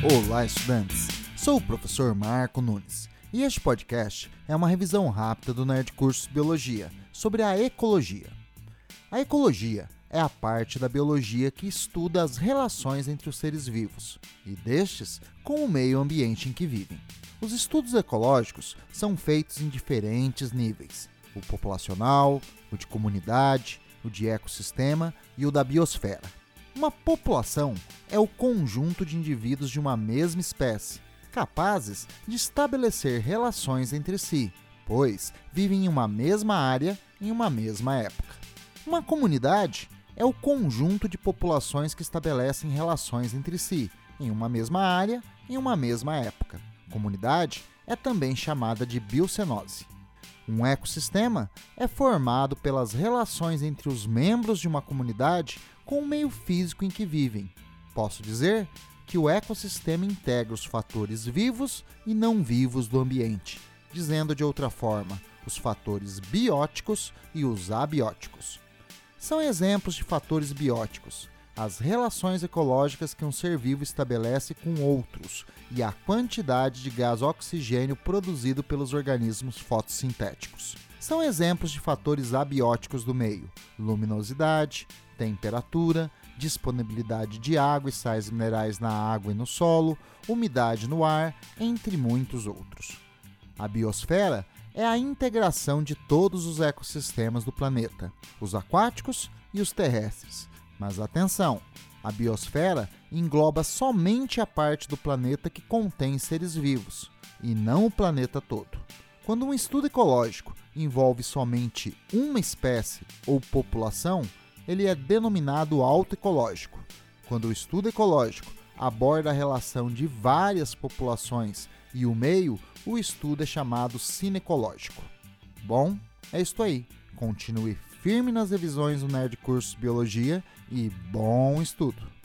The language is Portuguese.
Olá, estudantes! Sou o professor Marco Nunes e este podcast é uma revisão rápida do Nerd Curso Biologia sobre a ecologia. A ecologia é a parte da biologia que estuda as relações entre os seres vivos e destes com o meio ambiente em que vivem. Os estudos ecológicos são feitos em diferentes níveis: o populacional, o de comunidade, o de ecossistema e o da biosfera. Uma população é o conjunto de indivíduos de uma mesma espécie, capazes de estabelecer relações entre si, pois vivem em uma mesma área em uma mesma época. Uma comunidade é o conjunto de populações que estabelecem relações entre si, em uma mesma área em uma mesma época. Comunidade é também chamada de biocenose. Um ecossistema é formado pelas relações entre os membros de uma comunidade com o meio físico em que vivem. Posso dizer que o ecossistema integra os fatores vivos e não vivos do ambiente, dizendo de outra forma, os fatores bióticos e os abióticos. São exemplos de fatores bióticos as relações ecológicas que um ser vivo estabelece com outros e a quantidade de gás oxigênio produzido pelos organismos fotossintéticos. São exemplos de fatores abióticos do meio: luminosidade, temperatura, disponibilidade de água e sais minerais na água e no solo, umidade no ar, entre muitos outros. A biosfera é a integração de todos os ecossistemas do planeta, os aquáticos e os terrestres mas atenção, a biosfera engloba somente a parte do planeta que contém seres vivos, e não o planeta todo. Quando um estudo ecológico envolve somente uma espécie ou população, ele é denominado autoecológico. Quando o estudo ecológico aborda a relação de várias populações e o meio, o estudo é chamado cinecológico. Bom, é isto aí. Continue firme nas revisões do Nerd Curso Biologia e bom estudo!